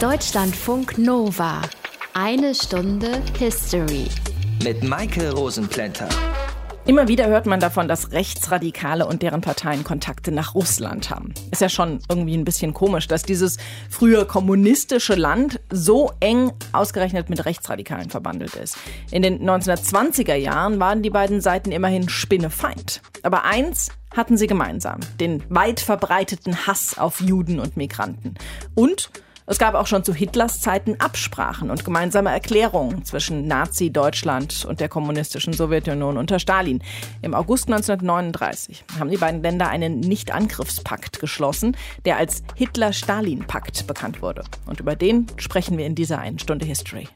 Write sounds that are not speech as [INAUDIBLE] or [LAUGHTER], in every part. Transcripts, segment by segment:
Deutschlandfunk Nova. Eine Stunde History. Mit Maike Rosenplanter. Immer wieder hört man davon, dass Rechtsradikale und deren Parteien Kontakte nach Russland haben. Ist ja schon irgendwie ein bisschen komisch, dass dieses früher kommunistische Land so eng ausgerechnet mit Rechtsradikalen verbandelt ist. In den 1920er Jahren waren die beiden Seiten immerhin Spinnefeind. Aber eins hatten sie gemeinsam, den weit verbreiteten Hass auf Juden und Migranten. Und es gab auch schon zu Hitlers Zeiten Absprachen und gemeinsame Erklärungen zwischen Nazi-Deutschland und der kommunistischen Sowjetunion unter Stalin. Im August 1939 haben die beiden Länder einen Nichtangriffspakt geschlossen, der als Hitler-Stalin-Pakt bekannt wurde. Und über den sprechen wir in dieser einen Stunde History.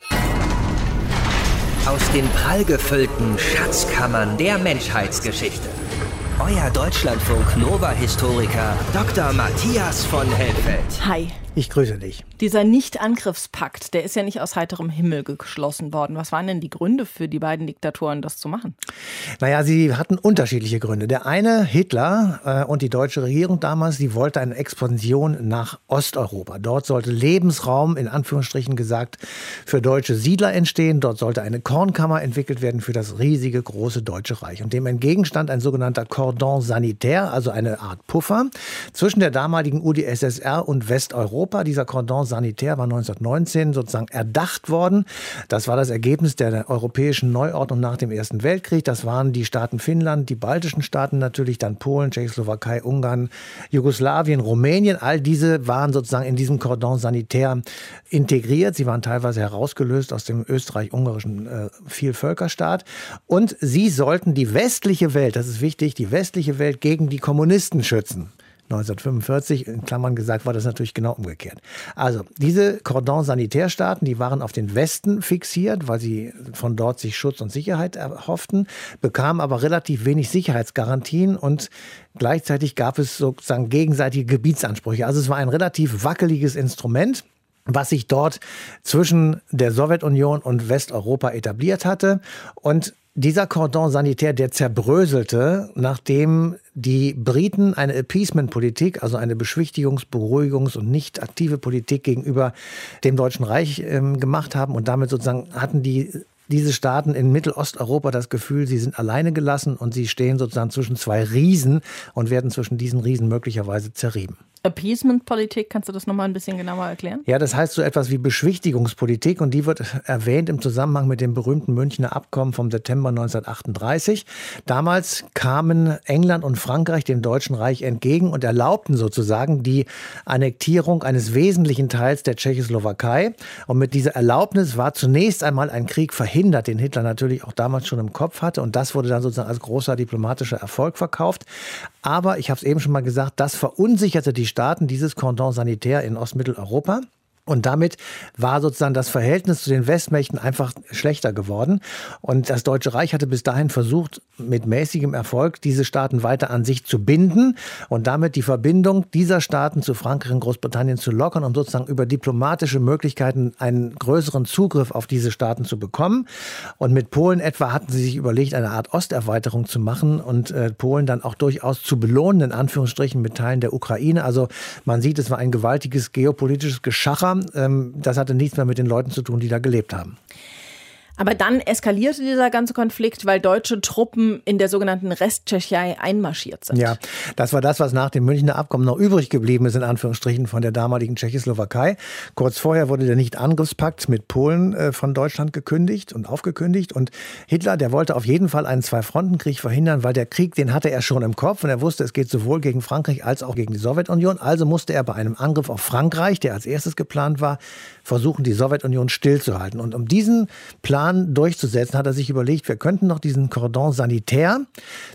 Aus den prallgefüllten Schatzkammern der Menschheitsgeschichte. Euer Deutschlandfunk Nova-Historiker Dr. Matthias von Helfeld. Hi. Ich grüße dich. Dieser Nicht-Angriffspakt, der ist ja nicht aus heiterem Himmel geschlossen worden. Was waren denn die Gründe für die beiden Diktatoren, das zu machen? Naja, sie hatten unterschiedliche Gründe. Der eine, Hitler äh, und die deutsche Regierung damals, die wollte eine Expansion nach Osteuropa. Dort sollte Lebensraum, in Anführungsstrichen gesagt, für deutsche Siedler entstehen. Dort sollte eine Kornkammer entwickelt werden für das riesige, große Deutsche Reich. Und dem entgegenstand ein sogenannter Cordon sanitaire, also eine Art Puffer zwischen der damaligen UdSSR und Westeuropa. Europa. Dieser Cordon sanitaire war 1919 sozusagen erdacht worden. Das war das Ergebnis der europäischen Neuordnung nach dem Ersten Weltkrieg. Das waren die Staaten Finnland, die baltischen Staaten natürlich, dann Polen, Tschechoslowakei, Ungarn, Jugoslawien, Rumänien. All diese waren sozusagen in diesem Cordon sanitaire integriert. Sie waren teilweise herausgelöst aus dem österreich-ungarischen äh, Vielvölkerstaat. Und sie sollten die westliche Welt, das ist wichtig, die westliche Welt gegen die Kommunisten schützen. 1945, in Klammern gesagt, war das natürlich genau umgekehrt. Also diese Cordon Sanitärstaaten, die waren auf den Westen fixiert, weil sie von dort sich Schutz und Sicherheit erhofften, bekamen aber relativ wenig Sicherheitsgarantien und gleichzeitig gab es sozusagen gegenseitige Gebietsansprüche. Also es war ein relativ wackeliges Instrument was sich dort zwischen der Sowjetunion und Westeuropa etabliert hatte. Und dieser Cordon sanitär, der zerbröselte, nachdem die Briten eine Appeasement-Politik, also eine Beschwichtigungs-, Beruhigungs- und nicht aktive Politik gegenüber dem Deutschen Reich ähm, gemacht haben und damit sozusagen hatten die diese Staaten in Mittelosteuropa das Gefühl, sie sind alleine gelassen und sie stehen sozusagen zwischen zwei Riesen und werden zwischen diesen Riesen möglicherweise zerrieben. Appeasement-Politik, kannst du das nochmal ein bisschen genauer erklären? Ja, das heißt so etwas wie Beschwichtigungspolitik und die wird erwähnt im Zusammenhang mit dem berühmten Münchner Abkommen vom September 1938. Damals kamen England und Frankreich dem Deutschen Reich entgegen und erlaubten sozusagen die Annektierung eines wesentlichen Teils der Tschechoslowakei. Und mit dieser Erlaubnis war zunächst einmal ein Krieg verhindert, den Hitler natürlich auch damals schon im Kopf hatte. Und das wurde dann sozusagen als großer diplomatischer Erfolg verkauft. Aber ich habe es eben schon mal gesagt, das verunsicherte die Staaten dieses Cordon sanitär in Ostmitteleuropa. Und damit war sozusagen das Verhältnis zu den Westmächten einfach schlechter geworden. Und das Deutsche Reich hatte bis dahin versucht, mit mäßigem Erfolg diese Staaten weiter an sich zu binden und damit die Verbindung dieser Staaten zu Frankreich und Großbritannien zu lockern, um sozusagen über diplomatische Möglichkeiten einen größeren Zugriff auf diese Staaten zu bekommen. Und mit Polen etwa hatten sie sich überlegt, eine Art Osterweiterung zu machen und äh, Polen dann auch durchaus zu belohnen, in Anführungsstrichen mit Teilen der Ukraine. Also man sieht, es war ein gewaltiges geopolitisches Geschacher das hatte nichts mehr mit den Leuten zu tun, die da gelebt haben. Aber dann eskalierte dieser ganze Konflikt, weil deutsche Truppen in der sogenannten Resttschechei einmarschiert sind. Ja, das war das, was nach dem Münchner Abkommen noch übrig geblieben ist, in Anführungsstrichen, von der damaligen Tschechoslowakei. Kurz vorher wurde der Nicht-Angriffspakt mit Polen äh, von Deutschland gekündigt und aufgekündigt. Und Hitler, der wollte auf jeden Fall einen Zwei-Fronten-Krieg verhindern, weil der Krieg, den hatte er schon im Kopf und er wusste, es geht sowohl gegen Frankreich als auch gegen die Sowjetunion. Also musste er bei einem Angriff auf Frankreich, der als erstes geplant war, versuchen, die Sowjetunion stillzuhalten. Und um diesen Plan durchzusetzen, hat er sich überlegt, wir könnten noch diesen Cordon sanitär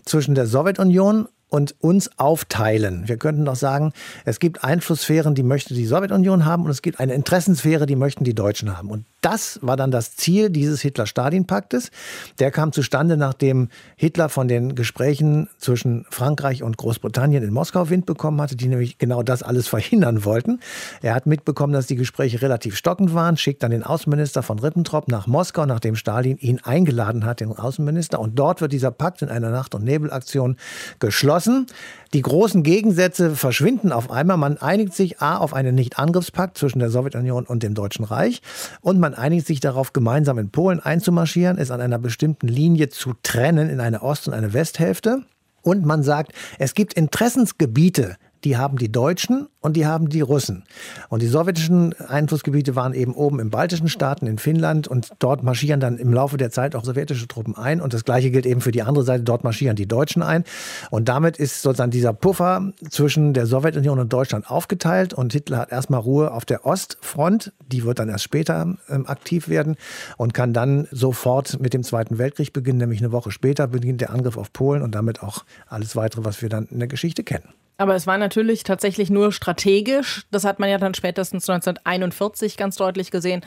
zwischen der Sowjetunion und uns aufteilen. Wir könnten doch sagen, es gibt Einflusssphären, die möchte die Sowjetunion haben und es gibt eine Interessensphäre, die möchten die Deutschen haben. Und das war dann das Ziel dieses Hitler-Stalin-Paktes. Der kam zustande, nachdem Hitler von den Gesprächen zwischen Frankreich und Großbritannien in Moskau Wind bekommen hatte, die nämlich genau das alles [LAUGHS] verhindern wollten. Er hat mitbekommen, dass die Gespräche relativ stockend waren, schickt dann den Außenminister von Ribbentrop nach Moskau, nachdem Stalin ihn eingeladen hat, den Außenminister. Und dort wird dieser Pakt in einer Nacht- und Nebelaktion geschlossen. Die großen Gegensätze verschwinden auf einmal. Man einigt sich A auf einen Nicht-Angriffspakt zwischen der Sowjetunion und dem Deutschen Reich und man einigt sich darauf, gemeinsam in Polen einzumarschieren, es an einer bestimmten Linie zu trennen in eine Ost- und eine Westhälfte. Und man sagt, es gibt Interessensgebiete, die haben die Deutschen und die haben die Russen. Und die sowjetischen Einflussgebiete waren eben oben im baltischen Staaten, in Finnland und dort marschieren dann im Laufe der Zeit auch sowjetische Truppen ein. Und das gleiche gilt eben für die andere Seite, dort marschieren die Deutschen ein. Und damit ist sozusagen dieser Puffer zwischen der Sowjetunion und Deutschland aufgeteilt und Hitler hat erstmal Ruhe auf der Ostfront, die wird dann erst später ähm, aktiv werden und kann dann sofort mit dem Zweiten Weltkrieg beginnen, nämlich eine Woche später beginnt der Angriff auf Polen und damit auch alles weitere, was wir dann in der Geschichte kennen. Aber es war natürlich tatsächlich nur strategisch. Das hat man ja dann spätestens 1941 ganz deutlich gesehen,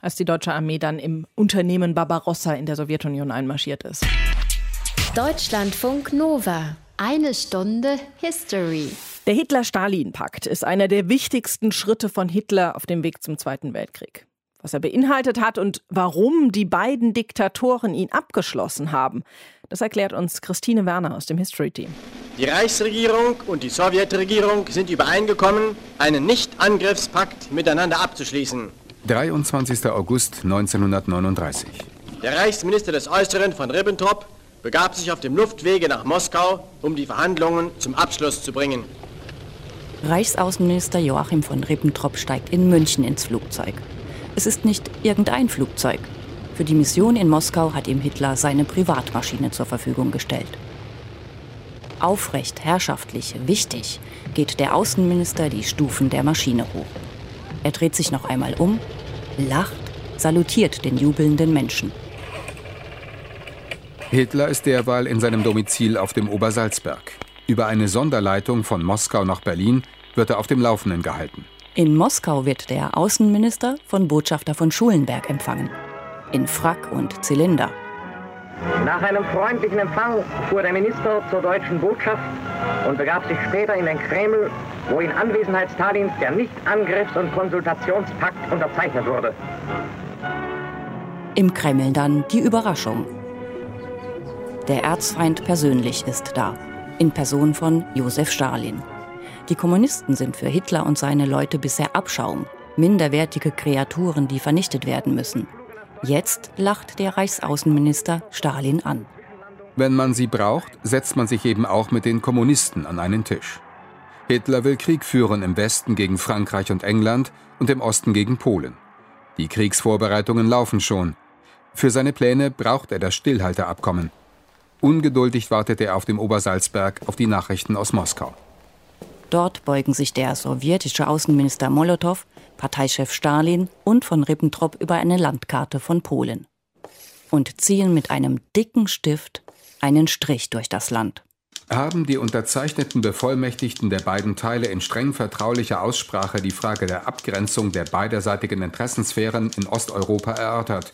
als die deutsche Armee dann im Unternehmen Barbarossa in der Sowjetunion einmarschiert ist. Deutschlandfunk Nova. Eine Stunde History. Der Hitler-Stalin-Pakt ist einer der wichtigsten Schritte von Hitler auf dem Weg zum Zweiten Weltkrieg. Was er beinhaltet hat und warum die beiden Diktatoren ihn abgeschlossen haben, das erklärt uns Christine Werner aus dem History Team. Die Reichsregierung und die Sowjetregierung sind übereingekommen, einen Nicht-Angriffspakt miteinander abzuschließen. 23. August 1939. Der Reichsminister des Äußeren von Ribbentrop begab sich auf dem Luftwege nach Moskau, um die Verhandlungen zum Abschluss zu bringen. Reichsaußenminister Joachim von Ribbentrop steigt in München ins Flugzeug. Es ist nicht irgendein Flugzeug. Für die Mission in Moskau hat ihm Hitler seine Privatmaschine zur Verfügung gestellt. Aufrecht, herrschaftlich, wichtig geht der Außenminister die Stufen der Maschine hoch. Er dreht sich noch einmal um, lacht, salutiert den jubelnden Menschen. Hitler ist derweil in seinem Domizil auf dem Obersalzberg. Über eine Sonderleitung von Moskau nach Berlin wird er auf dem Laufenden gehalten. In Moskau wird der Außenminister von Botschafter von Schulenberg empfangen. In Frack und Zylinder. Nach einem freundlichen Empfang fuhr der Minister zur deutschen Botschaft und begab sich später in den Kreml, wo in Anwesenheit Stalins der Nicht-Angriffs- und Konsultationspakt unterzeichnet wurde. Im Kreml dann die Überraschung. Der Erzfeind persönlich ist da, in Person von Josef Stalin. Die Kommunisten sind für Hitler und seine Leute bisher Abschaum, minderwertige Kreaturen, die vernichtet werden müssen. Jetzt lacht der Reichsaußenminister Stalin an. Wenn man sie braucht, setzt man sich eben auch mit den Kommunisten an einen Tisch. Hitler will Krieg führen im Westen gegen Frankreich und England und im Osten gegen Polen. Die Kriegsvorbereitungen laufen schon. Für seine Pläne braucht er das Stillhalteabkommen. Ungeduldig wartet er auf dem Obersalzberg auf die Nachrichten aus Moskau. Dort beugen sich der sowjetische Außenminister Molotow, Parteichef Stalin und von Ribbentrop über eine Landkarte von Polen und ziehen mit einem dicken Stift einen Strich durch das Land. Haben die unterzeichneten Bevollmächtigten der beiden Teile in streng vertraulicher Aussprache die Frage der Abgrenzung der beiderseitigen Interessensphären in Osteuropa erörtert.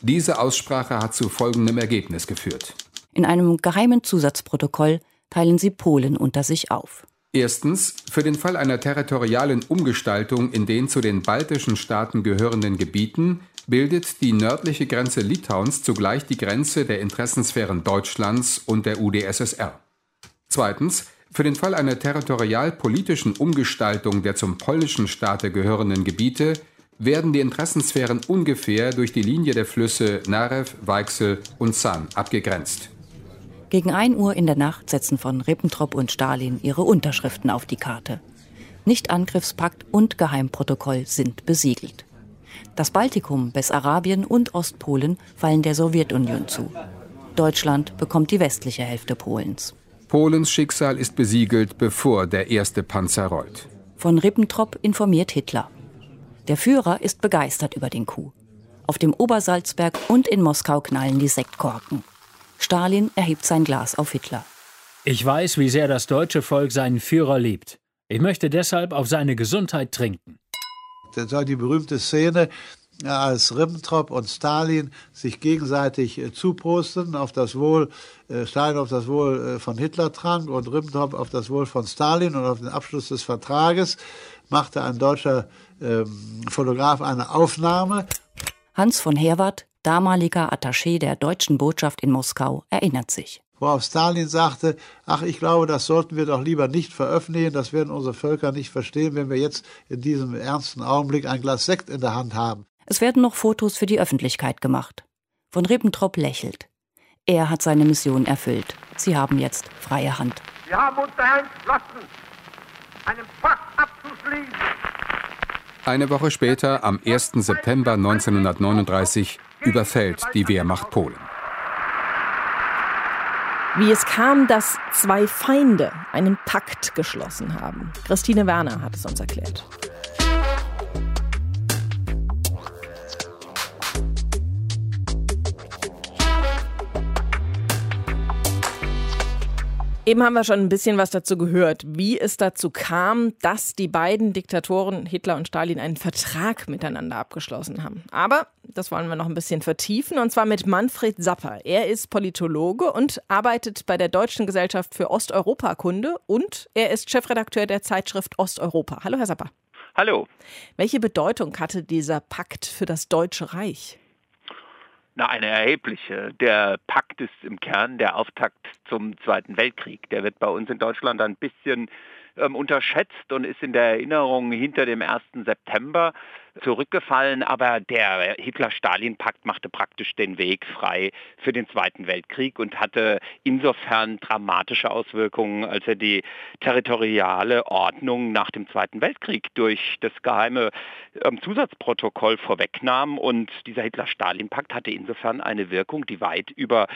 Diese Aussprache hat zu folgendem Ergebnis geführt. In einem geheimen Zusatzprotokoll teilen sie Polen unter sich auf. Erstens, für den Fall einer territorialen Umgestaltung in den zu den baltischen Staaten gehörenden Gebieten bildet die nördliche Grenze Litauens zugleich die Grenze der Interessensphären Deutschlands und der UdSSR. Zweitens, für den Fall einer territorial-politischen Umgestaltung der zum polnischen Staate gehörenden Gebiete werden die Interessensphären ungefähr durch die Linie der Flüsse Narew, Weichsel und San abgegrenzt. Gegen 1 Uhr in der Nacht setzen von Ribbentrop und Stalin ihre Unterschriften auf die Karte. Nicht-Angriffspakt und Geheimprotokoll sind besiegelt. Das Baltikum, Bessarabien und Ostpolen fallen der Sowjetunion zu. Deutschland bekommt die westliche Hälfte Polens. Polens Schicksal ist besiegelt, bevor der erste Panzer rollt. Von Ribbentrop informiert Hitler. Der Führer ist begeistert über den Coup. Auf dem Obersalzberg und in Moskau knallen die Sektkorken. Stalin erhebt sein Glas auf Hitler. Ich weiß, wie sehr das deutsche Volk seinen Führer liebt. Ich möchte deshalb auf seine Gesundheit trinken. Das war die berühmte Szene, als Ribbentrop und Stalin sich gegenseitig äh, zuprosten auf das Wohl, äh, Stalin auf das Wohl äh, von Hitler trank und Ribbentrop auf das Wohl von Stalin und auf den Abschluss des Vertrages machte ein deutscher ähm, Fotograf eine Aufnahme. Hans von Herwarth, damaliger Attaché der deutschen Botschaft in Moskau, erinnert sich worauf Stalin sagte, ach, ich glaube, das sollten wir doch lieber nicht veröffentlichen, das werden unsere Völker nicht verstehen, wenn wir jetzt in diesem ernsten Augenblick ein Glas Sekt in der Hand haben. Es werden noch Fotos für die Öffentlichkeit gemacht. Von Ribbentrop lächelt. Er hat seine Mission erfüllt. Sie haben jetzt freie Hand. Wir haben uns daher entschlossen, einen Pakt abzuschließen. Eine Woche später, am 1. September 1939, überfällt die Wehrmacht Polen. Wie es kam, dass zwei Feinde einen Pakt geschlossen haben. Christine Werner hat es uns erklärt. Eben haben wir schon ein bisschen was dazu gehört, wie es dazu kam, dass die beiden Diktatoren Hitler und Stalin einen Vertrag miteinander abgeschlossen haben. Aber das wollen wir noch ein bisschen vertiefen und zwar mit Manfred Sapper. Er ist Politologe und arbeitet bei der Deutschen Gesellschaft für Osteuropakunde und er ist Chefredakteur der Zeitschrift Osteuropa. Hallo, Herr Sapper. Hallo. Welche Bedeutung hatte dieser Pakt für das Deutsche Reich? Na, eine erhebliche. Der Pakt ist im Kern der Auftakt zum Zweiten Weltkrieg. Der wird bei uns in Deutschland ein bisschen ähm, unterschätzt und ist in der Erinnerung hinter dem 1. September zurückgefallen, aber der Hitler-Stalin-Pakt machte praktisch den Weg frei für den Zweiten Weltkrieg und hatte insofern dramatische Auswirkungen, als er die territoriale Ordnung nach dem Zweiten Weltkrieg durch das geheime ähm, Zusatzprotokoll vorwegnahm. Und dieser Hitler-Stalin-Pakt hatte insofern eine Wirkung, die weit über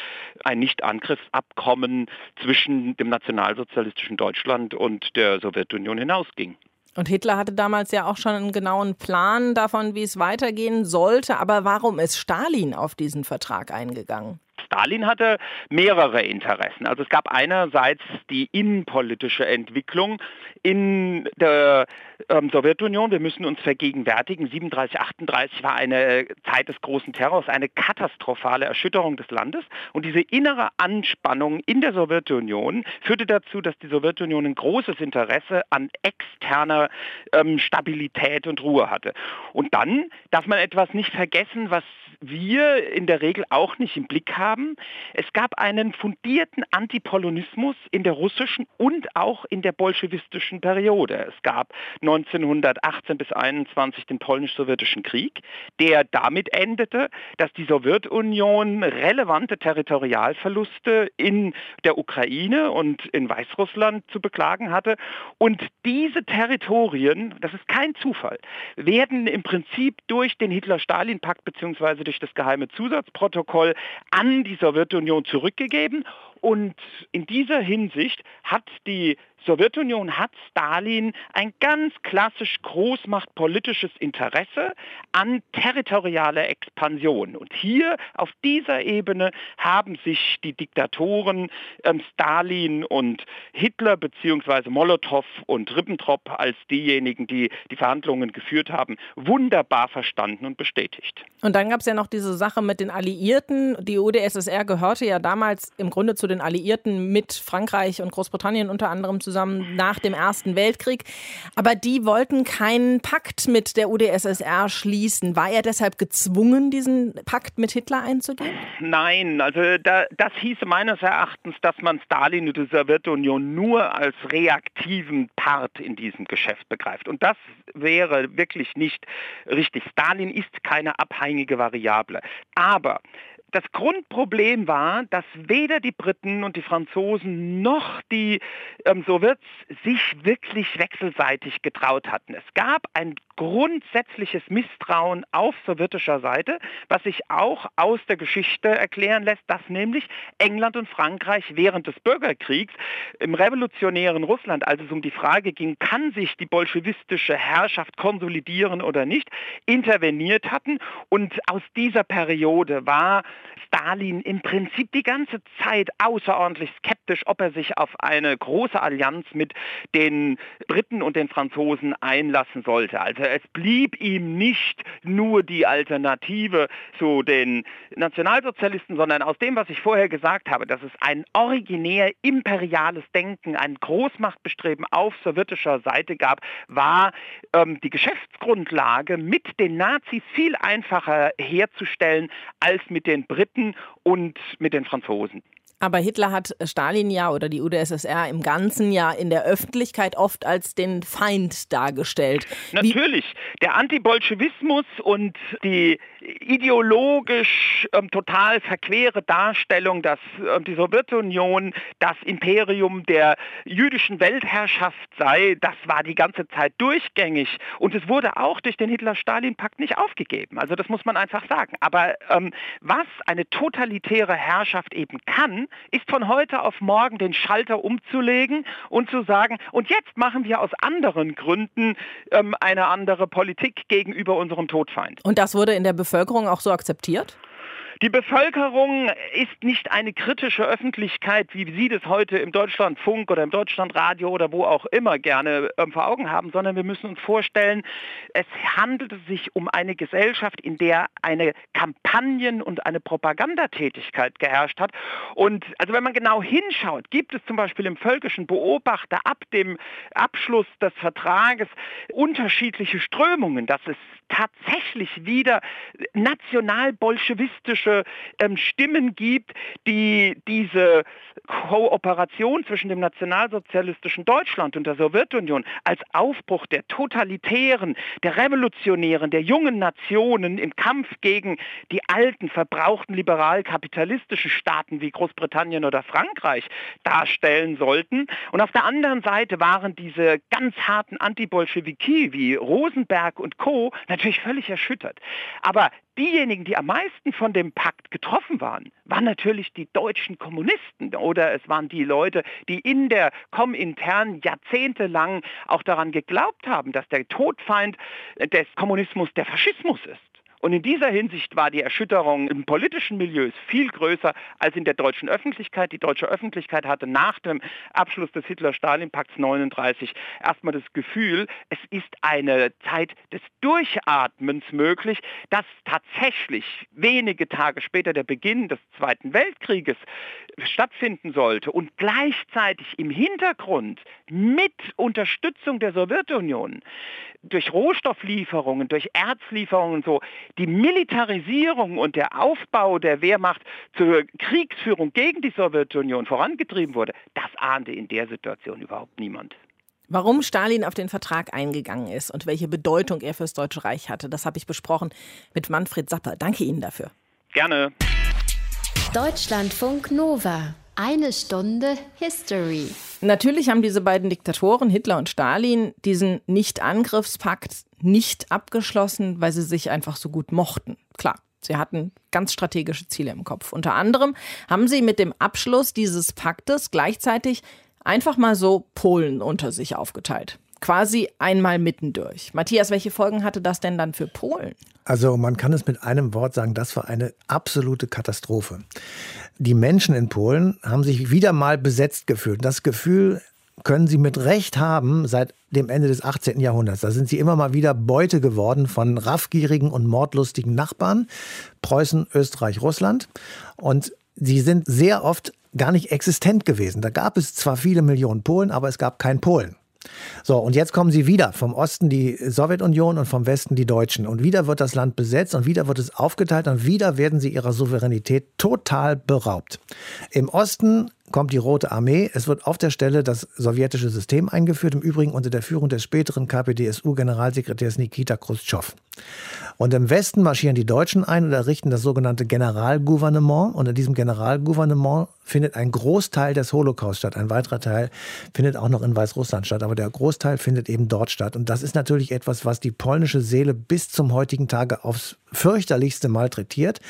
ein Nichtangriffsabkommen zwischen dem nationalsozialistischen Deutschland und der Sowjetunion hinausging. Und Hitler hatte damals ja auch schon einen genauen Plan davon, wie es weitergehen sollte. Aber warum ist Stalin auf diesen Vertrag eingegangen? Stalin hatte mehrere Interessen. Also es gab einerseits die innenpolitische Entwicklung in der ähm, Sowjetunion. Wir müssen uns vergegenwärtigen, 37, 38 war eine Zeit des großen Terrors, eine katastrophale Erschütterung des Landes. Und diese innere Anspannung in der Sowjetunion führte dazu, dass die Sowjetunion ein großes Interesse an externer ähm, Stabilität und Ruhe hatte. Und dann darf man etwas nicht vergessen, was wir in der Regel auch nicht im Blick haben. Es gab einen fundierten Antipolonismus in der russischen und auch in der bolschewistischen Periode. Es gab 1918 bis 1921 den polnisch-sowjetischen Krieg, der damit endete, dass die Sowjetunion relevante Territorialverluste in der Ukraine und in Weißrussland zu beklagen hatte. Und diese Territorien, das ist kein Zufall, werden im Prinzip durch den Hitler-Stalin-Pakt bzw durch das geheime Zusatzprotokoll an die Sowjetunion zurückgegeben. Und in dieser Hinsicht hat die Sowjetunion hat Stalin ein ganz klassisch großmachtpolitisches Interesse an territorialer Expansion. Und hier auf dieser Ebene haben sich die Diktatoren ähm, Stalin und Hitler bzw. Molotow und Ribbentrop als diejenigen, die die Verhandlungen geführt haben, wunderbar verstanden und bestätigt. Und dann gab es ja noch diese Sache mit den Alliierten. Die UdSSR gehörte ja damals im Grunde zu den Alliierten mit Frankreich und Großbritannien unter anderem zusammen zusammen nach dem Ersten Weltkrieg. Aber die wollten keinen Pakt mit der UdSSR schließen. War er deshalb gezwungen, diesen Pakt mit Hitler einzugehen? Nein, also da, das hieße meines Erachtens, dass man Stalin und die Sowjetunion nur als reaktiven Part in diesem Geschäft begreift. Und das wäre wirklich nicht richtig. Stalin ist keine abhängige Variable. Aber das Grundproblem war, dass weder die Briten und die Franzosen noch die ähm, Sowjets sich wirklich wechselseitig getraut hatten. Es gab ein grundsätzliches Misstrauen auf sowjetischer Seite, was sich auch aus der Geschichte erklären lässt, dass nämlich England und Frankreich während des Bürgerkriegs im revolutionären Russland, als es um die Frage ging, kann sich die bolschewistische Herrschaft konsolidieren oder nicht, interveniert hatten. Und aus dieser Periode war Stalin im Prinzip die ganze Zeit außerordentlich skeptisch, ob er sich auf eine große Allianz mit den Briten und den Franzosen einlassen sollte. Also es blieb ihm nicht nur die Alternative zu den Nationalsozialisten, sondern aus dem, was ich vorher gesagt habe, dass es ein originär imperiales Denken, ein Großmachtbestreben auf sowjetischer Seite gab, war ähm, die Geschäftsgrundlage mit den Nazis viel einfacher herzustellen als mit den Briten und mit den Franzosen. Aber Hitler hat Stalin ja oder die UdSSR im ganzen Jahr in der Öffentlichkeit oft als den Feind dargestellt. Natürlich. Wie der Antibolschewismus und die ideologisch ähm, total verquere Darstellung, dass ähm, die Sowjetunion das Imperium der jüdischen Weltherrschaft sei, das war die ganze Zeit durchgängig. Und es wurde auch durch den Hitler-Stalin-Pakt nicht aufgegeben. Also das muss man einfach sagen. Aber ähm, was eine totalitäre Herrschaft eben kann, ist von heute auf morgen den Schalter umzulegen und zu sagen, und jetzt machen wir aus anderen Gründen ähm, eine andere Politik gegenüber unserem Todfeind. Und das wurde in der Bevölkerung auch so akzeptiert? Die Bevölkerung ist nicht eine kritische Öffentlichkeit, wie Sie das heute im Deutschlandfunk oder im Deutschlandradio oder wo auch immer gerne ähm, vor Augen haben, sondern wir müssen uns vorstellen, es handelte sich um eine Gesellschaft, in der eine Kampagnen- und eine Propagandatätigkeit geherrscht hat. Und also wenn man genau hinschaut, gibt es zum Beispiel im völkischen Beobachter ab dem Abschluss des Vertrages unterschiedliche Strömungen, dass es tatsächlich wieder nationalbolschewistische ähm, Stimmen gibt, die diese Kooperation zwischen dem nationalsozialistischen Deutschland und der Sowjetunion als Aufbruch der totalitären, der revolutionären, der jungen Nationen im Kampf gegen die alten, verbrauchten, liberal-kapitalistischen Staaten wie Großbritannien oder Frankreich darstellen sollten. Und auf der anderen Seite waren diese ganz harten Antibolschewiki wie Rosenberg und Co natürlich völlig erschüttert. Aber diejenigen, die am meisten von dem Pakt getroffen waren, waren natürlich die deutschen Kommunisten oder es waren die Leute, die in der Komintern jahrzehntelang auch daran geglaubt haben, dass der Todfeind des Kommunismus der Faschismus ist. Und in dieser Hinsicht war die Erschütterung im politischen Milieu viel größer als in der deutschen Öffentlichkeit. Die deutsche Öffentlichkeit hatte nach dem Abschluss des Hitler-Stalin-Pakts 39 erstmal das Gefühl, es ist eine Zeit des Durchatmens möglich, dass tatsächlich wenige Tage später der Beginn des Zweiten Weltkrieges stattfinden sollte und gleichzeitig im Hintergrund mit Unterstützung der Sowjetunion durch Rohstofflieferungen, durch Erzlieferungen so die Militarisierung und der Aufbau der Wehrmacht zur Kriegsführung gegen die Sowjetunion vorangetrieben wurde, das ahnte in der Situation überhaupt niemand. Warum Stalin auf den Vertrag eingegangen ist und welche Bedeutung er fürs Deutsche Reich hatte, das habe ich besprochen mit Manfred Sapper. Danke Ihnen dafür. Gerne. Deutschlandfunk Nova. Eine Stunde History. Natürlich haben diese beiden Diktatoren, Hitler und Stalin, diesen Nicht-Angriffspakt nicht abgeschlossen, weil sie sich einfach so gut mochten. Klar, sie hatten ganz strategische Ziele im Kopf. Unter anderem haben sie mit dem Abschluss dieses Paktes gleichzeitig einfach mal so Polen unter sich aufgeteilt quasi einmal mittendurch. Matthias, welche Folgen hatte das denn dann für Polen? Also man kann es mit einem Wort sagen, das war eine absolute Katastrophe. Die Menschen in Polen haben sich wieder mal besetzt gefühlt. Das Gefühl können sie mit Recht haben seit dem Ende des 18. Jahrhunderts. Da sind sie immer mal wieder Beute geworden von raffgierigen und mordlustigen Nachbarn, Preußen, Österreich, Russland. Und sie sind sehr oft gar nicht existent gewesen. Da gab es zwar viele Millionen Polen, aber es gab kein Polen. So, und jetzt kommen sie wieder. Vom Osten die Sowjetunion und vom Westen die Deutschen. Und wieder wird das Land besetzt und wieder wird es aufgeteilt und wieder werden sie ihrer Souveränität total beraubt. Im Osten kommt die Rote Armee. Es wird auf der Stelle das sowjetische System eingeführt, im Übrigen unter der Führung des späteren KPDSU-Generalsekretärs Nikita Khrushchev. Und im Westen marschieren die Deutschen ein und errichten das sogenannte Generalgouvernement. Und in diesem Generalgouvernement findet ein Großteil des Holocaust statt. Ein weiterer Teil findet auch noch in Weißrussland statt, aber der Großteil findet eben dort statt. Und das ist natürlich etwas, was die polnische Seele bis zum heutigen Tage aufs fürchterlichste malträtiert.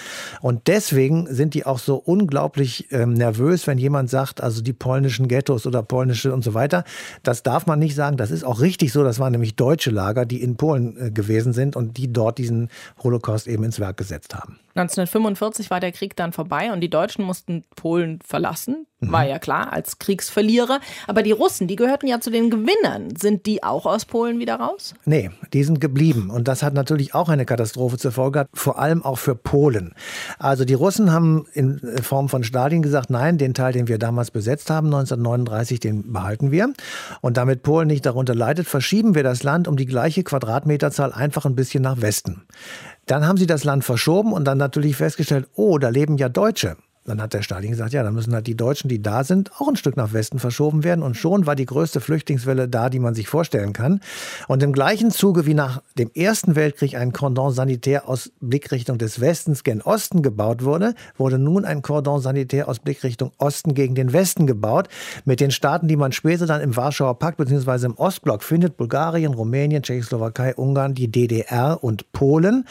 Und deswegen sind die auch so unglaublich ähm, nervös, wenn jemand sagt, also die polnischen Ghettos oder polnische und so weiter. Das darf man nicht sagen. Das ist auch richtig so. Das waren nämlich deutsche Lager, die in Polen äh, gewesen sind und die dort diesen Holocaust eben ins Werk gesetzt haben. 1945 war der Krieg dann vorbei und die Deutschen mussten Polen verlassen. War ja klar, als Kriegsverlierer. Aber die Russen, die gehörten ja zu den Gewinnern. Sind die auch aus Polen wieder raus? Nee, die sind geblieben. Und das hat natürlich auch eine Katastrophe zur Folge, vor allem auch für Polen. Also die Russen haben in Form von Stalin gesagt, nein, den Teil, den wir damals besetzt haben, 1939, den behalten wir. Und damit Polen nicht darunter leidet, verschieben wir das Land um die gleiche Quadratmeterzahl einfach ein bisschen nach Westen. Dann haben sie das Land verschoben und dann natürlich festgestellt, oh, da leben ja Deutsche. Dann hat der Stalin gesagt, ja, dann müssen halt die Deutschen, die da sind, auch ein Stück nach Westen verschoben werden. Und schon war die größte Flüchtlingswelle da, die man sich vorstellen kann. Und im gleichen Zuge wie nach dem Ersten Weltkrieg ein Cordon sanitär aus Blickrichtung des Westens gen Osten gebaut wurde, wurde nun ein Cordon sanitär aus Blickrichtung Osten gegen den Westen gebaut. Mit den Staaten, die man später dann im Warschauer Pakt bzw. im Ostblock findet, Bulgarien, Rumänien, Tschechoslowakei, Ungarn, die DDR und Polen.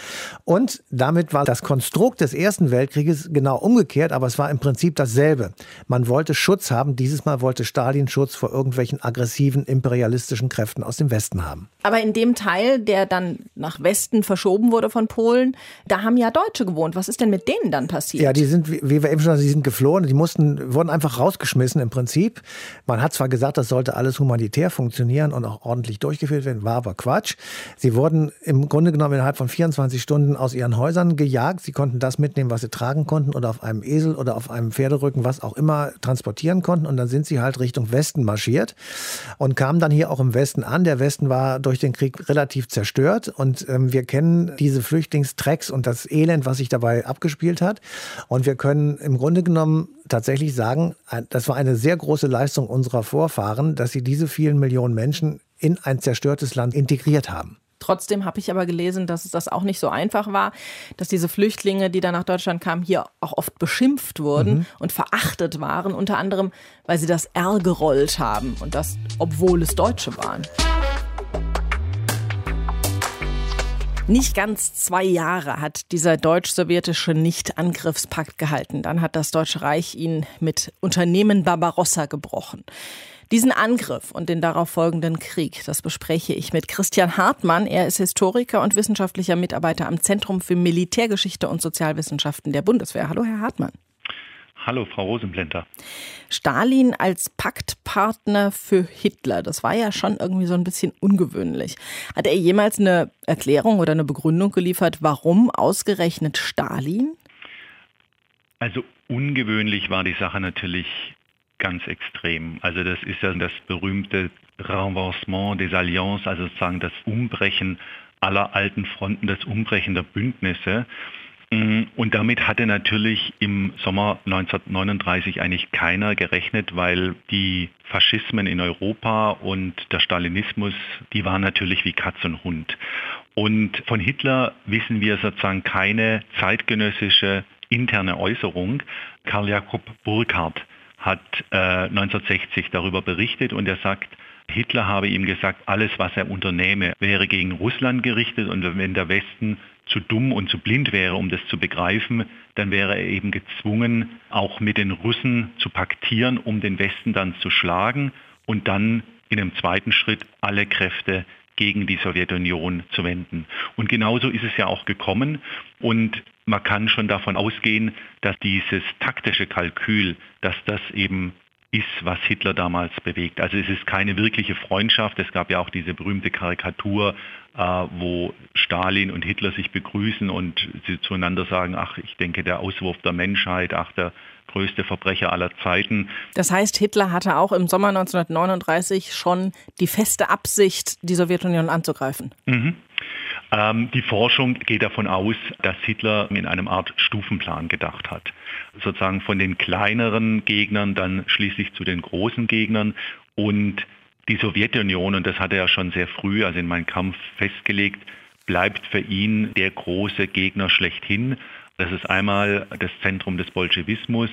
Und damit war das Konstrukt des Ersten Weltkrieges genau umgekehrt, aber es war im Prinzip dasselbe. Man wollte Schutz haben. Dieses Mal wollte Stalin Schutz vor irgendwelchen aggressiven imperialistischen Kräften aus dem Westen haben. Aber in dem Teil, der dann nach Westen verschoben wurde von Polen, da haben ja Deutsche gewohnt. Was ist denn mit denen dann passiert? Ja, die sind, wie wir eben schon, die sind geflohen. Die mussten, wurden einfach rausgeschmissen im Prinzip. Man hat zwar gesagt, das sollte alles humanitär funktionieren und auch ordentlich durchgeführt werden, war aber Quatsch. Sie wurden im Grunde genommen innerhalb von 24 Stunden aus ihren Häusern gejagt. Sie konnten das mitnehmen, was sie tragen konnten oder auf einem Esel oder auf einem Pferderücken, was auch immer, transportieren konnten. Und dann sind sie halt Richtung Westen marschiert und kamen dann hier auch im Westen an. Der Westen war durch den Krieg relativ zerstört und ähm, wir kennen diese Flüchtlingstrecks und das Elend, was sich dabei abgespielt hat. Und wir können im Grunde genommen tatsächlich sagen, das war eine sehr große Leistung unserer Vorfahren, dass sie diese vielen Millionen Menschen in ein zerstörtes Land integriert haben. Trotzdem habe ich aber gelesen, dass es das auch nicht so einfach war, dass diese Flüchtlinge, die dann nach Deutschland kamen, hier auch oft beschimpft wurden mhm. und verachtet waren, unter anderem, weil sie das R gerollt haben und das, obwohl es Deutsche waren. Nicht ganz zwei Jahre hat dieser deutsch-sowjetische Nicht-Angriffspakt gehalten. Dann hat das Deutsche Reich ihn mit Unternehmen Barbarossa gebrochen. Diesen Angriff und den darauf folgenden Krieg, das bespreche ich mit Christian Hartmann. Er ist Historiker und wissenschaftlicher Mitarbeiter am Zentrum für Militärgeschichte und Sozialwissenschaften der Bundeswehr. Hallo, Herr Hartmann. Hallo, Frau Rosenblender. Stalin als Paktpartner für Hitler, das war ja schon irgendwie so ein bisschen ungewöhnlich. Hat er jemals eine Erklärung oder eine Begründung geliefert, warum ausgerechnet Stalin? Also ungewöhnlich war die Sache natürlich ganz extrem. Also das ist ja das berühmte Renversement des Alliances, also sozusagen das Umbrechen aller alten Fronten, das Umbrechen der Bündnisse. Mm, und damit hatte natürlich im Sommer 1939 eigentlich keiner gerechnet, weil die Faschismen in Europa und der Stalinismus, die waren natürlich wie Katz und Hund. Und von Hitler wissen wir sozusagen keine zeitgenössische interne Äußerung. Karl Jakob Burkhardt hat äh, 1960 darüber berichtet und er sagt, Hitler habe ihm gesagt, alles, was er unternehme, wäre gegen Russland gerichtet und wenn der Westen zu dumm und zu blind wäre, um das zu begreifen, dann wäre er eben gezwungen, auch mit den Russen zu paktieren, um den Westen dann zu schlagen und dann in einem zweiten Schritt alle Kräfte gegen die Sowjetunion zu wenden. Und genauso ist es ja auch gekommen. Und man kann schon davon ausgehen, dass dieses taktische Kalkül, dass das eben ist, was Hitler damals bewegt. Also es ist keine wirkliche Freundschaft. Es gab ja auch diese berühmte Karikatur, äh, wo Stalin und Hitler sich begrüßen und sie zueinander sagen, ach, ich denke, der Auswurf der Menschheit, ach, der größte Verbrecher aller Zeiten. Das heißt, Hitler hatte auch im Sommer 1939 schon die feste Absicht, die Sowjetunion anzugreifen. Mhm. Ähm, die Forschung geht davon aus, dass Hitler in einem Art Stufenplan gedacht hat. Sozusagen von den kleineren Gegnern dann schließlich zu den großen Gegnern und die Sowjetunion, und das hat er ja schon sehr früh, also in meinem Kampf festgelegt, bleibt für ihn der große Gegner schlechthin. Das ist einmal das Zentrum des Bolschewismus.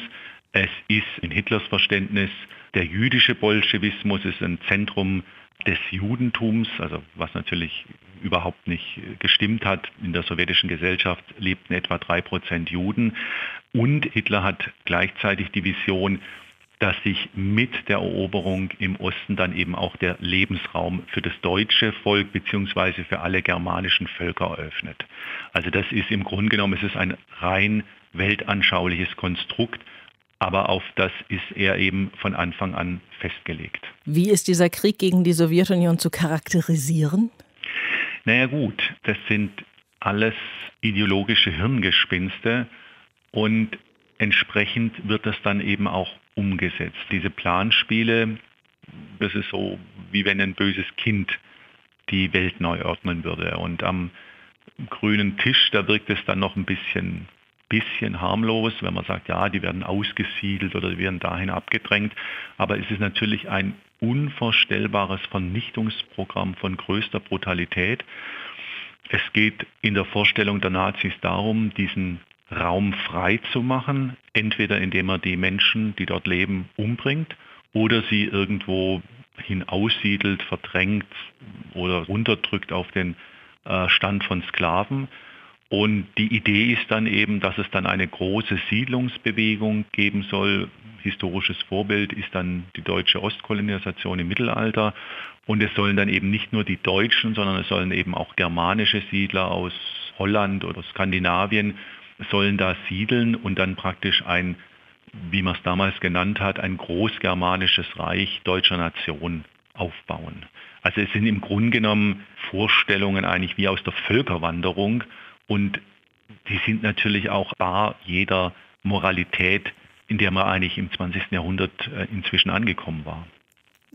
Es ist in Hitlers Verständnis der jüdische Bolschewismus, ist ein Zentrum des Judentums, also was natürlich überhaupt nicht gestimmt hat. In der sowjetischen Gesellschaft lebten etwa drei Prozent Juden. Und Hitler hat gleichzeitig die Vision, dass sich mit der Eroberung im Osten dann eben auch der Lebensraum für das deutsche Volk bzw. für alle germanischen Völker eröffnet. Also das ist im Grunde genommen, es ist ein rein weltanschauliches Konstrukt, aber auf das ist er eben von Anfang an festgelegt. Wie ist dieser Krieg gegen die Sowjetunion zu charakterisieren? Naja gut, das sind alles ideologische Hirngespinste und entsprechend wird das dann eben auch umgesetzt. Diese Planspiele, das ist so, wie wenn ein böses Kind die Welt neu ordnen würde. Und am grünen Tisch, da wirkt es dann noch ein bisschen, bisschen harmlos, wenn man sagt, ja, die werden ausgesiedelt oder die werden dahin abgedrängt. Aber es ist natürlich ein unvorstellbares Vernichtungsprogramm von größter Brutalität. Es geht in der Vorstellung der Nazis darum, diesen Raum frei zu machen, entweder indem er die Menschen, die dort leben, umbringt oder sie irgendwo hinaussiedelt, verdrängt oder runterdrückt auf den äh, Stand von Sklaven. Und die Idee ist dann eben, dass es dann eine große Siedlungsbewegung geben soll. Historisches Vorbild ist dann die deutsche Ostkolonisation im Mittelalter. Und es sollen dann eben nicht nur die Deutschen, sondern es sollen eben auch germanische Siedler aus Holland oder Skandinavien sollen da siedeln und dann praktisch ein, wie man es damals genannt hat, ein großgermanisches Reich deutscher Nation aufbauen. Also es sind im Grunde genommen Vorstellungen eigentlich wie aus der Völkerwanderung und die sind natürlich auch bar jeder Moralität, in der man eigentlich im 20. Jahrhundert äh, inzwischen angekommen war.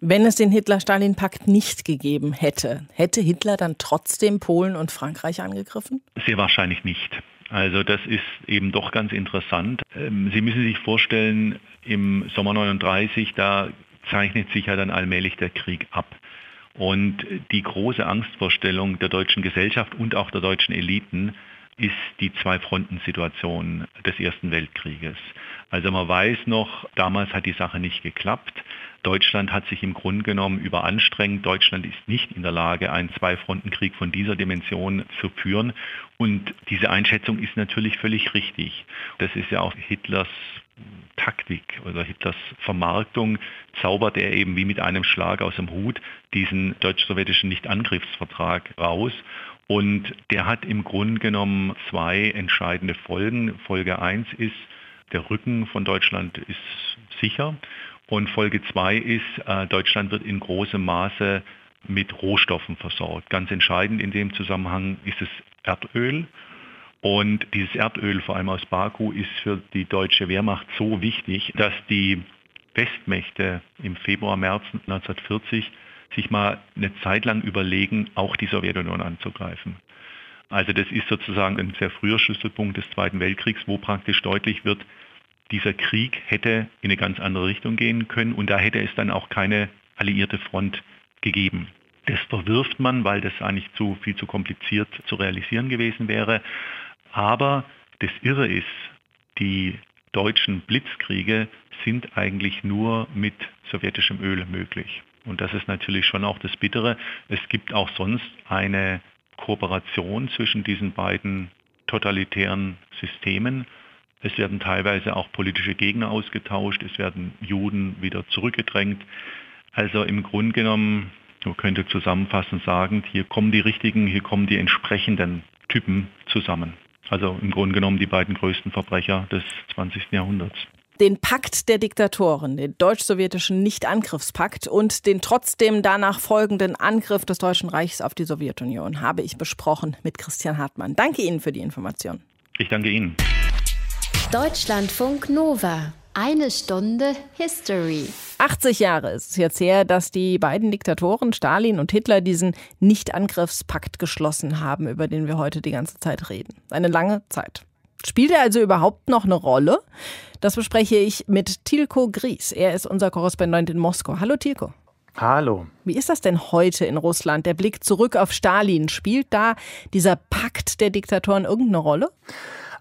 Wenn es den Hitler-Stalin-Pakt nicht gegeben hätte, hätte Hitler dann trotzdem Polen und Frankreich angegriffen? Sehr wahrscheinlich nicht. Also das ist eben doch ganz interessant. Ähm, Sie müssen sich vorstellen, im Sommer 39, da zeichnet sich ja dann allmählich der Krieg ab. Und die große Angstvorstellung der deutschen Gesellschaft und auch der deutschen Eliten ist die Zwei-Fronten-Situation des Ersten Weltkrieges. Also man weiß noch, damals hat die Sache nicht geklappt. Deutschland hat sich im Grunde genommen überanstrengt. Deutschland ist nicht in der Lage, einen Zwei-Fronten-Krieg von dieser Dimension zu führen. Und diese Einschätzung ist natürlich völlig richtig. Das ist ja auch Hitlers Taktik oder Hitlers Vermarktung zaubert er eben wie mit einem Schlag aus dem Hut diesen deutsch-sowjetischen Nichtangriffsvertrag raus. Und der hat im Grunde genommen zwei entscheidende Folgen. Folge 1 ist, der Rücken von Deutschland ist sicher. Und Folge 2 ist, äh, Deutschland wird in großem Maße mit Rohstoffen versorgt. Ganz entscheidend in dem Zusammenhang ist es Erdöl. Und dieses Erdöl, vor allem aus Baku, ist für die deutsche Wehrmacht so wichtig, dass die Westmächte im Februar, März 1940 sich mal eine Zeit lang überlegen, auch die Sowjetunion anzugreifen. Also das ist sozusagen ein sehr früher Schlüsselpunkt des Zweiten Weltkriegs, wo praktisch deutlich wird, dieser Krieg hätte in eine ganz andere Richtung gehen können und da hätte es dann auch keine alliierte Front gegeben. Das verwirft man, weil das eigentlich zu viel zu kompliziert zu realisieren gewesen wäre. Aber das Irre ist, die deutschen Blitzkriege sind eigentlich nur mit sowjetischem Öl möglich. Und das ist natürlich schon auch das Bittere. Es gibt auch sonst eine Kooperation zwischen diesen beiden totalitären Systemen. Es werden teilweise auch politische Gegner ausgetauscht, es werden Juden wieder zurückgedrängt. Also im Grunde genommen, man könnte zusammenfassend sagen, hier kommen die richtigen, hier kommen die entsprechenden Typen zusammen. Also im Grunde genommen die beiden größten Verbrecher des 20. Jahrhunderts den Pakt der Diktatoren, den deutsch-sowjetischen Nichtangriffspakt und den trotzdem danach folgenden Angriff des Deutschen Reichs auf die Sowjetunion habe ich besprochen mit Christian Hartmann. Danke Ihnen für die Information. Ich danke Ihnen. Deutschlandfunk Nova. Eine Stunde History. 80 Jahre ist es jetzt her, dass die beiden Diktatoren Stalin und Hitler diesen Nichtangriffspakt geschlossen haben, über den wir heute die ganze Zeit reden. Eine lange Zeit. Spielt er also überhaupt noch eine Rolle? Das bespreche ich mit Tilko Gries. Er ist unser Korrespondent in Moskau. Hallo Tilko. Hallo. Wie ist das denn heute in Russland? Der Blick zurück auf Stalin. Spielt da dieser Pakt der Diktatoren irgendeine Rolle?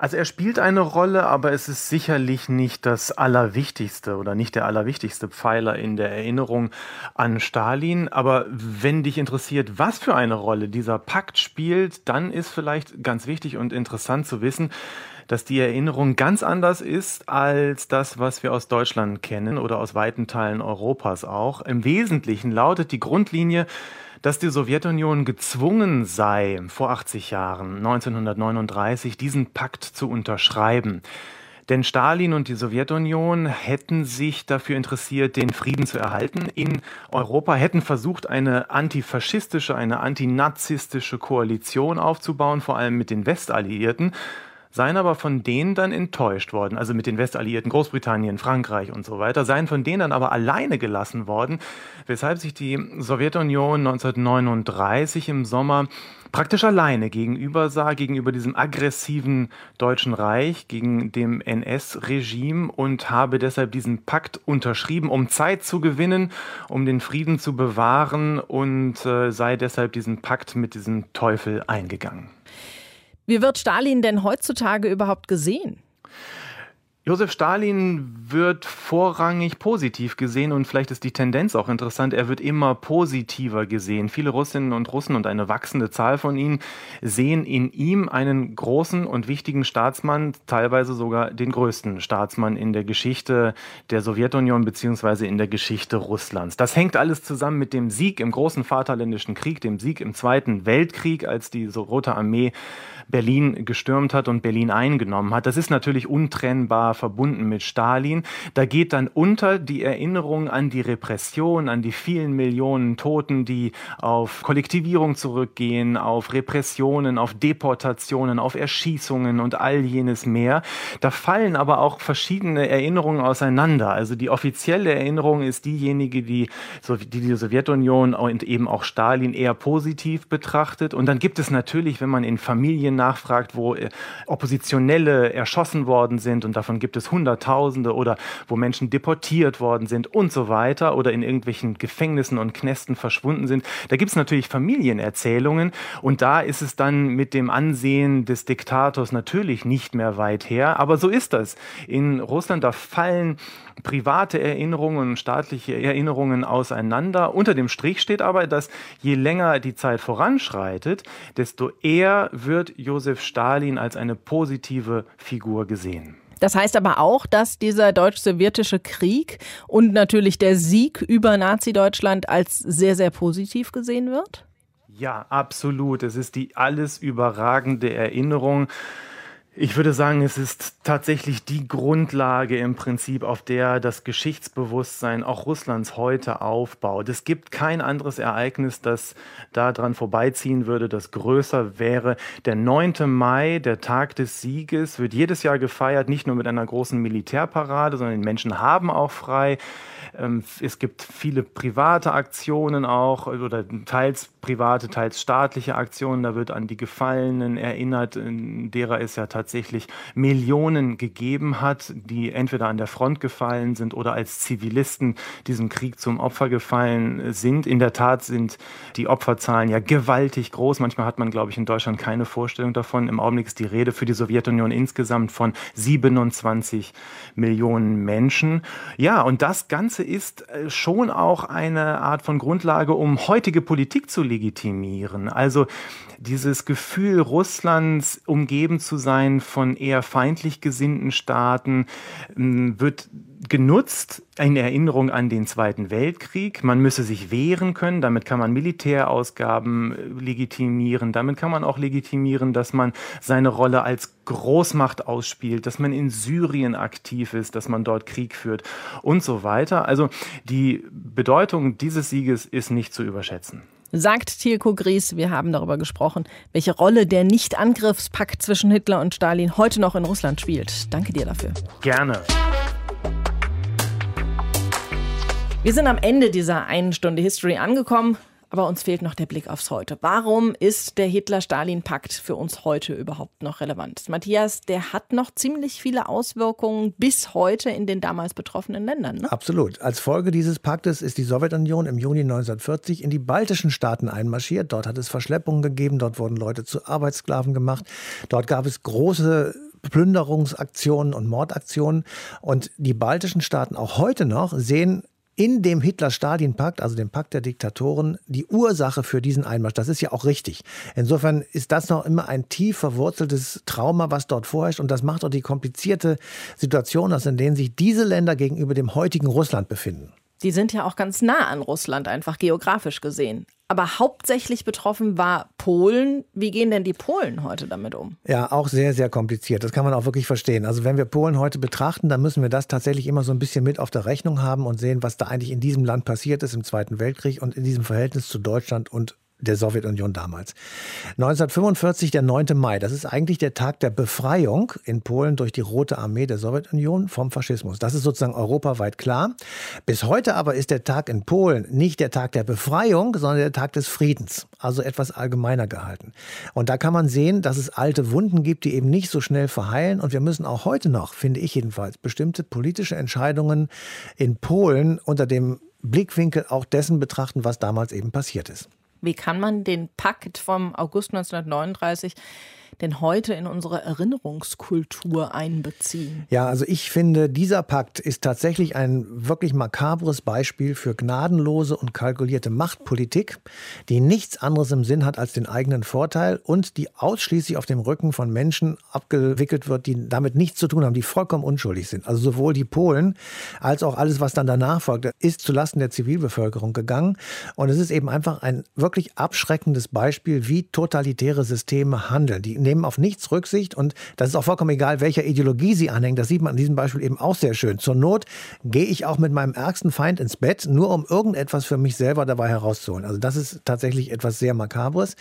Also er spielt eine Rolle, aber es ist sicherlich nicht das Allerwichtigste oder nicht der allerwichtigste Pfeiler in der Erinnerung an Stalin. Aber wenn dich interessiert, was für eine Rolle dieser Pakt spielt, dann ist vielleicht ganz wichtig und interessant zu wissen, dass die Erinnerung ganz anders ist als das, was wir aus Deutschland kennen oder aus weiten Teilen Europas auch. Im Wesentlichen lautet die Grundlinie, dass die Sowjetunion gezwungen sei, vor 80 Jahren, 1939, diesen Pakt zu unterschreiben. Denn Stalin und die Sowjetunion hätten sich dafür interessiert, den Frieden zu erhalten in Europa, hätten versucht, eine antifaschistische, eine antinazistische Koalition aufzubauen, vor allem mit den Westalliierten seien aber von denen dann enttäuscht worden, also mit den Westalliierten Großbritannien, Frankreich und so weiter, seien von denen dann aber alleine gelassen worden, weshalb sich die Sowjetunion 1939 im Sommer praktisch alleine gegenüber sah, gegenüber diesem aggressiven Deutschen Reich, gegen dem NS-Regime und habe deshalb diesen Pakt unterschrieben, um Zeit zu gewinnen, um den Frieden zu bewahren und äh, sei deshalb diesen Pakt mit diesem Teufel eingegangen. Wie wird Stalin denn heutzutage überhaupt gesehen? Josef Stalin wird vorrangig positiv gesehen und vielleicht ist die Tendenz auch interessant. Er wird immer positiver gesehen. Viele Russinnen und Russen und eine wachsende Zahl von ihnen sehen in ihm einen großen und wichtigen Staatsmann, teilweise sogar den größten Staatsmann in der Geschichte der Sowjetunion beziehungsweise in der Geschichte Russlands. Das hängt alles zusammen mit dem Sieg im großen Vaterländischen Krieg, dem Sieg im Zweiten Weltkrieg, als die Rote Armee Berlin gestürmt hat und Berlin eingenommen hat. Das ist natürlich untrennbar verbunden mit Stalin. Da geht dann unter die Erinnerung an die Repression, an die vielen Millionen Toten, die auf Kollektivierung zurückgehen, auf Repressionen, auf Deportationen, auf Erschießungen und all jenes mehr. Da fallen aber auch verschiedene Erinnerungen auseinander. Also die offizielle Erinnerung ist diejenige, die die, die Sowjetunion und eben auch Stalin eher positiv betrachtet. Und dann gibt es natürlich, wenn man in Familien nachfragt, wo äh, Oppositionelle erschossen worden sind und davon gibt es Hunderttausende oder wo Menschen deportiert worden sind und so weiter oder in irgendwelchen Gefängnissen und Knästen verschwunden sind. Da gibt es natürlich Familienerzählungen und da ist es dann mit dem Ansehen des Diktators natürlich nicht mehr weit her. Aber so ist das. In Russland, da fallen private Erinnerungen und staatliche Erinnerungen auseinander. Unter dem Strich steht aber, dass je länger die Zeit voranschreitet, desto eher wird Josef Stalin als eine positive Figur gesehen. Das heißt aber auch, dass dieser deutsch-sowjetische Krieg und natürlich der Sieg über Nazi-Deutschland als sehr, sehr positiv gesehen wird? Ja, absolut. Es ist die alles überragende Erinnerung ich würde sagen, es ist tatsächlich die Grundlage im Prinzip, auf der das Geschichtsbewusstsein auch Russlands heute aufbaut. Es gibt kein anderes Ereignis, das daran vorbeiziehen würde, das größer wäre. Der 9. Mai, der Tag des Sieges, wird jedes Jahr gefeiert, nicht nur mit einer großen Militärparade, sondern die Menschen haben auch frei. Ähm, es gibt viele private Aktionen auch oder teils private, teils staatliche Aktionen. Da wird an die Gefallenen erinnert, derer es ja tatsächlich Millionen gegeben hat, die entweder an der Front gefallen sind oder als Zivilisten diesem Krieg zum Opfer gefallen sind. In der Tat sind die Opferzahlen ja gewaltig groß. Manchmal hat man, glaube ich, in Deutschland keine Vorstellung davon. Im Augenblick ist die Rede für die Sowjetunion insgesamt von 27 Millionen Menschen. Ja, und das Ganze Ganze ist äh, schon auch eine Art von Grundlage, um heutige Politik zu legitimieren. Also dieses Gefühl, Russlands umgeben zu sein von eher feindlich gesinnten Staaten, wird genutzt in Erinnerung an den Zweiten Weltkrieg. Man müsse sich wehren können, damit kann man Militärausgaben äh, legitimieren, damit kann man auch legitimieren, dass man seine Rolle als Großmacht ausspielt, dass man in Syrien aktiv ist, dass man dort Krieg führt und so weiter. Also die Bedeutung dieses Sieges ist nicht zu überschätzen. Sagt Tilko Gries, wir haben darüber gesprochen, welche Rolle der Nicht-Angriffspakt zwischen Hitler und Stalin heute noch in Russland spielt. Danke dir dafür. Gerne. Wir sind am Ende dieser einen Stunde History angekommen. Aber uns fehlt noch der Blick aufs Heute. Warum ist der Hitler-Stalin-Pakt für uns heute überhaupt noch relevant? Matthias, der hat noch ziemlich viele Auswirkungen bis heute in den damals betroffenen Ländern. Ne? Absolut. Als Folge dieses Paktes ist die Sowjetunion im Juni 1940 in die baltischen Staaten einmarschiert. Dort hat es Verschleppungen gegeben, dort wurden Leute zu Arbeitssklaven gemacht. Dort gab es große Plünderungsaktionen und Mordaktionen. Und die baltischen Staaten auch heute noch sehen in dem Hitler-Stalin-Pakt, also dem Pakt der Diktatoren, die Ursache für diesen Einmarsch. Das ist ja auch richtig. Insofern ist das noch immer ein tief verwurzeltes Trauma, was dort vorherrscht. Und das macht auch die komplizierte Situation aus, in denen sich diese Länder gegenüber dem heutigen Russland befinden. Die sind ja auch ganz nah an Russland, einfach geografisch gesehen. Aber hauptsächlich betroffen war Polen. Wie gehen denn die Polen heute damit um? Ja, auch sehr, sehr kompliziert. Das kann man auch wirklich verstehen. Also wenn wir Polen heute betrachten, dann müssen wir das tatsächlich immer so ein bisschen mit auf der Rechnung haben und sehen, was da eigentlich in diesem Land passiert ist im Zweiten Weltkrieg und in diesem Verhältnis zu Deutschland und der Sowjetunion damals. 1945, der 9. Mai, das ist eigentlich der Tag der Befreiung in Polen durch die Rote Armee der Sowjetunion vom Faschismus. Das ist sozusagen europaweit klar. Bis heute aber ist der Tag in Polen nicht der Tag der Befreiung, sondern der Tag des Friedens, also etwas allgemeiner gehalten. Und da kann man sehen, dass es alte Wunden gibt, die eben nicht so schnell verheilen. Und wir müssen auch heute noch, finde ich jedenfalls, bestimmte politische Entscheidungen in Polen unter dem Blickwinkel auch dessen betrachten, was damals eben passiert ist. Wie kann man den Pakt vom August 1939 denn heute in unsere Erinnerungskultur einbeziehen? Ja, also ich finde, dieser Pakt ist tatsächlich ein wirklich makabres Beispiel für gnadenlose und kalkulierte Machtpolitik, die nichts anderes im Sinn hat als den eigenen Vorteil und die ausschließlich auf dem Rücken von Menschen abgewickelt wird, die damit nichts zu tun haben, die vollkommen unschuldig sind. Also sowohl die Polen als auch alles, was dann danach folgte, ist zulasten der Zivilbevölkerung gegangen. Und es ist eben einfach ein wirklich abschreckendes Beispiel, wie totalitäre Systeme handeln. Die nehmen auf nichts Rücksicht und das ist auch vollkommen egal, welcher Ideologie sie anhängen. Das sieht man an diesem Beispiel eben auch sehr schön. Zur Not gehe ich auch mit meinem ärgsten Feind ins Bett, nur um irgendetwas für mich selber dabei herauszuholen. Also das ist tatsächlich etwas sehr Makabres.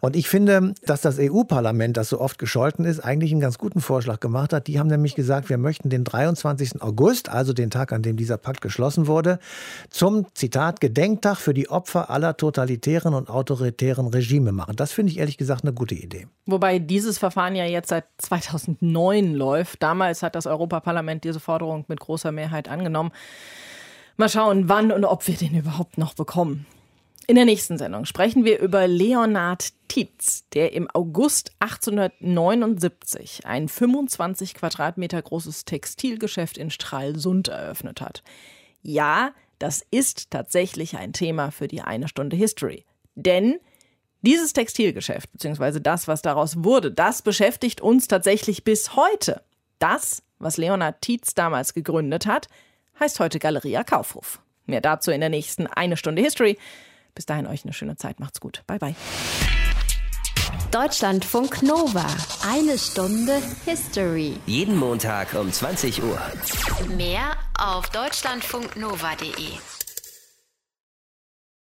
Und ich finde, dass das EU-Parlament, das so oft gescholten ist, eigentlich einen ganz guten Vorschlag gemacht hat. Die haben nämlich gesagt, wir möchten den 23. August, also den Tag, an dem dieser Pakt geschlossen wurde, zum Zitat Gedenktag für die Opfer aller totalitären und autoritären Regime machen. Das finde ich ehrlich gesagt eine gute Idee. Wobei dieses Verfahren ja jetzt seit 2009 läuft. Damals hat das Europaparlament diese Forderung mit großer Mehrheit angenommen. Mal schauen, wann und ob wir den überhaupt noch bekommen. In der nächsten Sendung sprechen wir über Leonard Tietz, der im August 1879 ein 25 Quadratmeter großes Textilgeschäft in Stralsund eröffnet hat. Ja, das ist tatsächlich ein Thema für die eine Stunde History. Denn dieses Textilgeschäft, beziehungsweise das, was daraus wurde, das beschäftigt uns tatsächlich bis heute. Das, was Leonard Tietz damals gegründet hat, heißt heute Galeria Kaufhof. Mehr dazu in der nächsten Eine Stunde History. Bis dahin euch eine schöne Zeit. Macht's gut. Bye, bye. Deutschlandfunk Nova. Eine Stunde History. Jeden Montag um 20 Uhr. Mehr auf deutschlandfunknova.de.